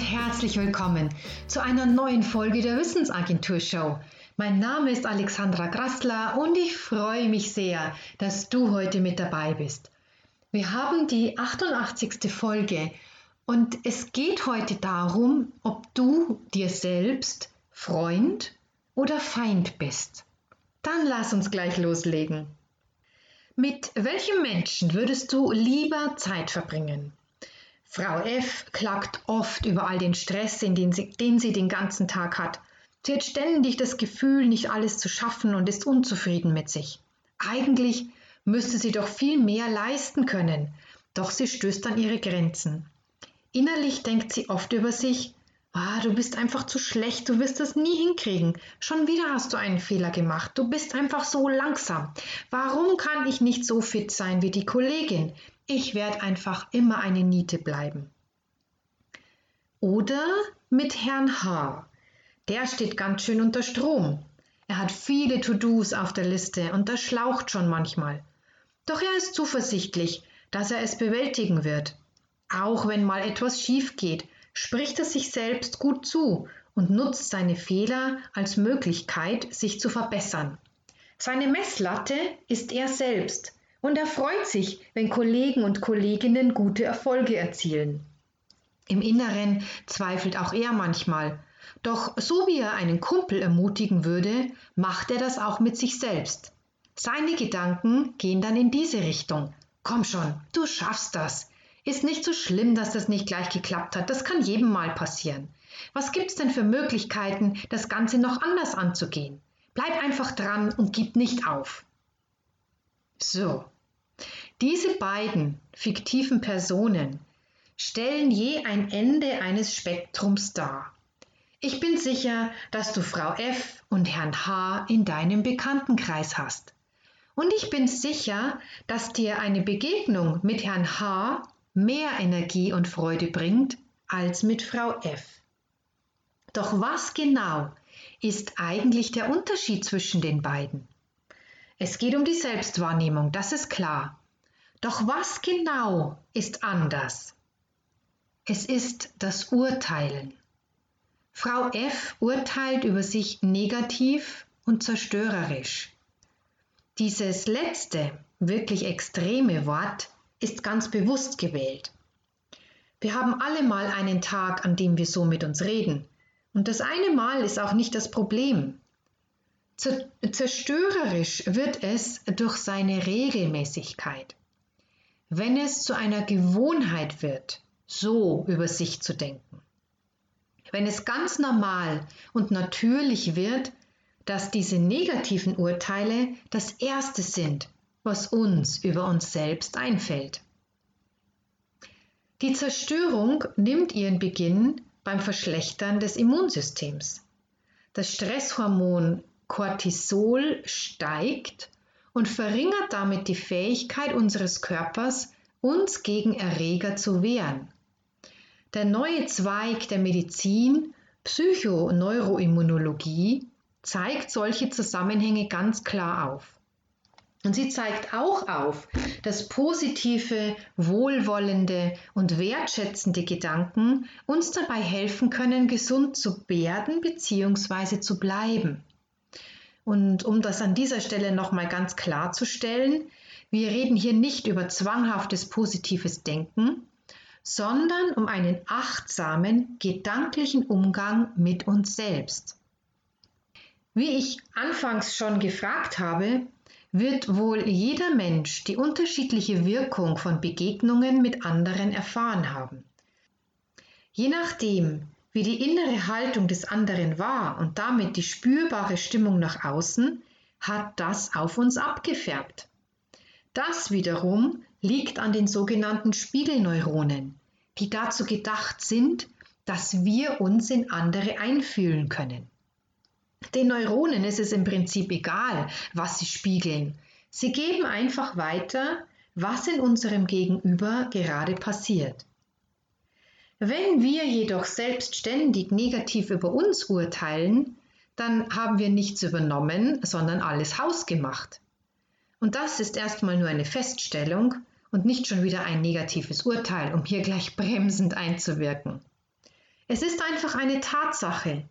herzlich willkommen zu einer neuen Folge der Wissensagentur Show. Mein Name ist Alexandra Grassler und ich freue mich sehr, dass du heute mit dabei bist. Wir haben die 88. Folge und es geht heute darum, ob du dir selbst Freund oder Feind bist. Dann lass uns gleich loslegen. Mit welchem Menschen würdest du lieber Zeit verbringen? Frau F. klagt oft über all den Stress, den sie, den sie den ganzen Tag hat. Sie hat ständig das Gefühl, nicht alles zu schaffen und ist unzufrieden mit sich. Eigentlich müsste sie doch viel mehr leisten können, doch sie stößt an ihre Grenzen. Innerlich denkt sie oft über sich, ah, du bist einfach zu schlecht, du wirst das nie hinkriegen. Schon wieder hast du einen Fehler gemacht, du bist einfach so langsam. Warum kann ich nicht so fit sein wie die Kollegin? Ich werde einfach immer eine Niete bleiben. Oder mit Herrn H. Der steht ganz schön unter Strom. Er hat viele To-Dos auf der Liste und das schlaucht schon manchmal. Doch er ist zuversichtlich, dass er es bewältigen wird. Auch wenn mal etwas schief geht, spricht er sich selbst gut zu und nutzt seine Fehler als Möglichkeit, sich zu verbessern. Seine Messlatte ist er selbst und er freut sich, wenn Kollegen und Kolleginnen gute Erfolge erzielen. Im Inneren zweifelt auch er manchmal, doch so wie er einen Kumpel ermutigen würde, macht er das auch mit sich selbst. Seine Gedanken gehen dann in diese Richtung. Komm schon, du schaffst das. Ist nicht so schlimm, dass das nicht gleich geklappt hat. Das kann jedem mal passieren. Was gibt's denn für Möglichkeiten, das Ganze noch anders anzugehen? Bleib einfach dran und gib nicht auf. So, diese beiden fiktiven Personen stellen je ein Ende eines Spektrums dar. Ich bin sicher, dass du Frau F und Herrn H in deinem Bekanntenkreis hast. Und ich bin sicher, dass dir eine Begegnung mit Herrn H mehr Energie und Freude bringt als mit Frau F. Doch was genau ist eigentlich der Unterschied zwischen den beiden? Es geht um die Selbstwahrnehmung, das ist klar. Doch was genau ist anders? Es ist das Urteilen. Frau F urteilt über sich negativ und zerstörerisch. Dieses letzte, wirklich extreme Wort ist ganz bewusst gewählt. Wir haben alle mal einen Tag, an dem wir so mit uns reden. Und das eine Mal ist auch nicht das Problem. Zerstörerisch wird es durch seine Regelmäßigkeit. Wenn es zu einer Gewohnheit wird, so über sich zu denken. Wenn es ganz normal und natürlich wird, dass diese negativen Urteile das Erste sind, was uns über uns selbst einfällt. Die Zerstörung nimmt ihren Beginn beim Verschlechtern des Immunsystems. Das Stresshormon Cortisol steigt und verringert damit die Fähigkeit unseres Körpers, uns gegen Erreger zu wehren. Der neue Zweig der Medizin, Psychoneuroimmunologie, zeigt solche Zusammenhänge ganz klar auf. Und sie zeigt auch auf, dass positive, wohlwollende und wertschätzende Gedanken uns dabei helfen können, gesund zu werden bzw. zu bleiben. Und um das an dieser Stelle nochmal ganz klarzustellen, wir reden hier nicht über zwanghaftes positives Denken, sondern um einen achtsamen, gedanklichen Umgang mit uns selbst. Wie ich anfangs schon gefragt habe, wird wohl jeder Mensch die unterschiedliche Wirkung von Begegnungen mit anderen erfahren haben. Je nachdem, wie die innere Haltung des anderen war und damit die spürbare Stimmung nach außen, hat das auf uns abgefärbt. Das wiederum liegt an den sogenannten Spiegelneuronen, die dazu gedacht sind, dass wir uns in andere einfühlen können. Den Neuronen ist es im Prinzip egal, was sie spiegeln. Sie geben einfach weiter, was in unserem Gegenüber gerade passiert. Wenn wir jedoch selbstständig negativ über uns urteilen, dann haben wir nichts übernommen, sondern alles hausgemacht. Und das ist erstmal nur eine Feststellung und nicht schon wieder ein negatives Urteil, um hier gleich bremsend einzuwirken. Es ist einfach eine Tatsache,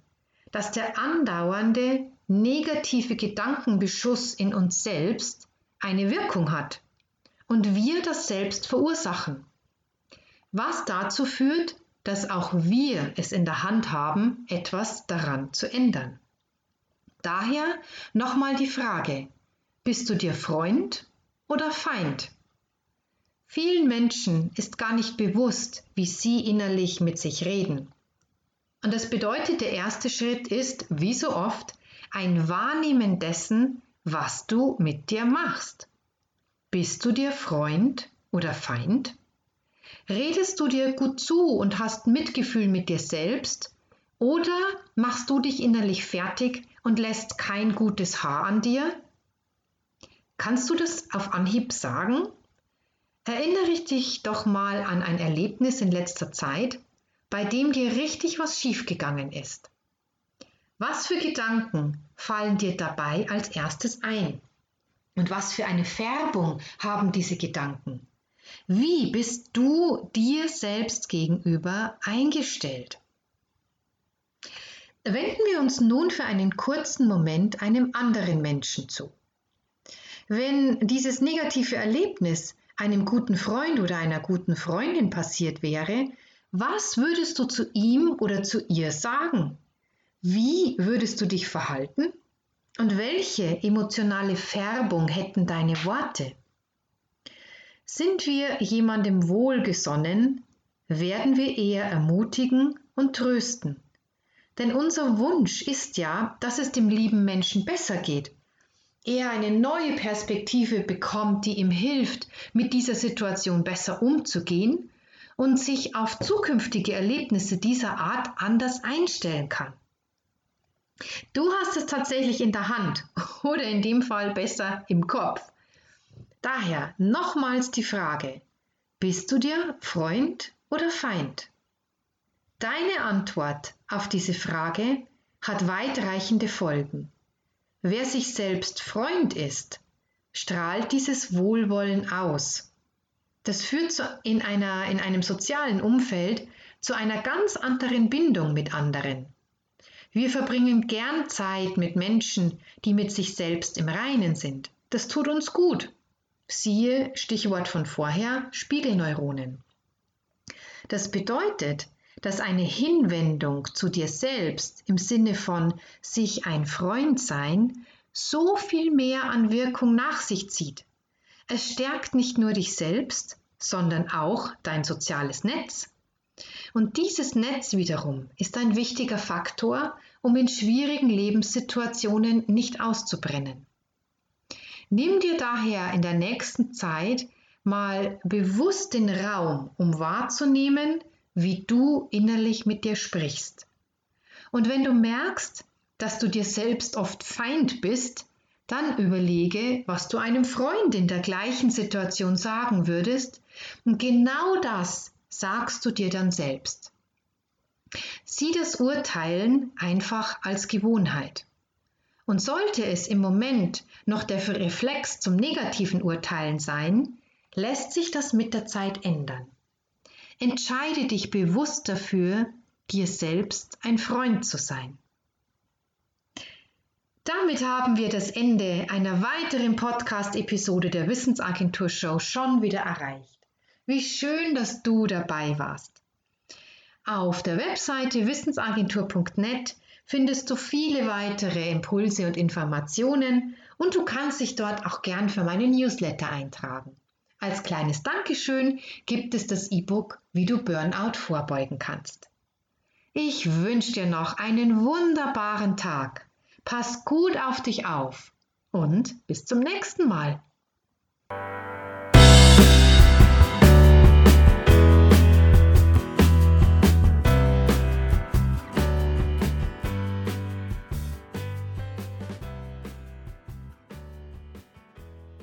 dass der andauernde negative Gedankenbeschuss in uns selbst eine Wirkung hat und wir das selbst verursachen, was dazu führt, dass auch wir es in der Hand haben, etwas daran zu ändern. Daher nochmal die Frage, bist du dir Freund oder Feind? Vielen Menschen ist gar nicht bewusst, wie sie innerlich mit sich reden. Und das bedeutet, der erste Schritt ist, wie so oft, ein Wahrnehmen dessen, was du mit dir machst. Bist du dir Freund oder Feind? Redest du dir gut zu und hast Mitgefühl mit dir selbst? Oder machst du dich innerlich fertig und lässt kein gutes Haar an dir? Kannst du das auf Anhieb sagen? Erinnere dich doch mal an ein Erlebnis in letzter Zeit, bei dem dir richtig was schiefgegangen ist. Was für Gedanken fallen dir dabei als erstes ein? Und was für eine Färbung haben diese Gedanken? Wie bist du dir selbst gegenüber eingestellt? Wenden wir uns nun für einen kurzen Moment einem anderen Menschen zu. Wenn dieses negative Erlebnis einem guten Freund oder einer guten Freundin passiert wäre, was würdest du zu ihm oder zu ihr sagen? Wie würdest du dich verhalten? Und welche emotionale Färbung hätten deine Worte? Sind wir jemandem wohlgesonnen, werden wir eher ermutigen und trösten. Denn unser Wunsch ist ja, dass es dem lieben Menschen besser geht er eine neue Perspektive bekommt, die ihm hilft, mit dieser Situation besser umzugehen und sich auf zukünftige Erlebnisse dieser Art anders einstellen kann. Du hast es tatsächlich in der Hand oder in dem Fall besser im Kopf. Daher nochmals die Frage, bist du dir Freund oder Feind? Deine Antwort auf diese Frage hat weitreichende Folgen. Wer sich selbst Freund ist, strahlt dieses Wohlwollen aus. Das führt zu, in, einer, in einem sozialen Umfeld zu einer ganz anderen Bindung mit anderen. Wir verbringen gern Zeit mit Menschen, die mit sich selbst im Reinen sind. Das tut uns gut. Siehe Stichwort von vorher, Spiegelneuronen. Das bedeutet, dass eine Hinwendung zu dir selbst im Sinne von sich ein Freund sein so viel mehr an Wirkung nach sich zieht. Es stärkt nicht nur dich selbst, sondern auch dein soziales Netz. Und dieses Netz wiederum ist ein wichtiger Faktor, um in schwierigen Lebenssituationen nicht auszubrennen. Nimm dir daher in der nächsten Zeit mal bewusst den Raum, um wahrzunehmen, wie du innerlich mit dir sprichst. Und wenn du merkst, dass du dir selbst oft Feind bist, dann überlege, was du einem Freund in der gleichen Situation sagen würdest, und genau das sagst du dir dann selbst. Sieh das Urteilen einfach als Gewohnheit. Und sollte es im Moment noch der Reflex zum negativen Urteilen sein, lässt sich das mit der Zeit ändern. Entscheide dich bewusst dafür, dir selbst ein Freund zu sein. Damit haben wir das Ende einer weiteren Podcast-Episode der Wissensagentur Show schon wieder erreicht. Wie schön, dass du dabei warst. Auf der Webseite wissensagentur.net findest du viele weitere Impulse und Informationen und du kannst dich dort auch gern für meine Newsletter eintragen. Als kleines Dankeschön gibt es das E-Book, wie du Burnout vorbeugen kannst. Ich wünsche dir noch einen wunderbaren Tag. Pass gut auf dich auf und bis zum nächsten Mal.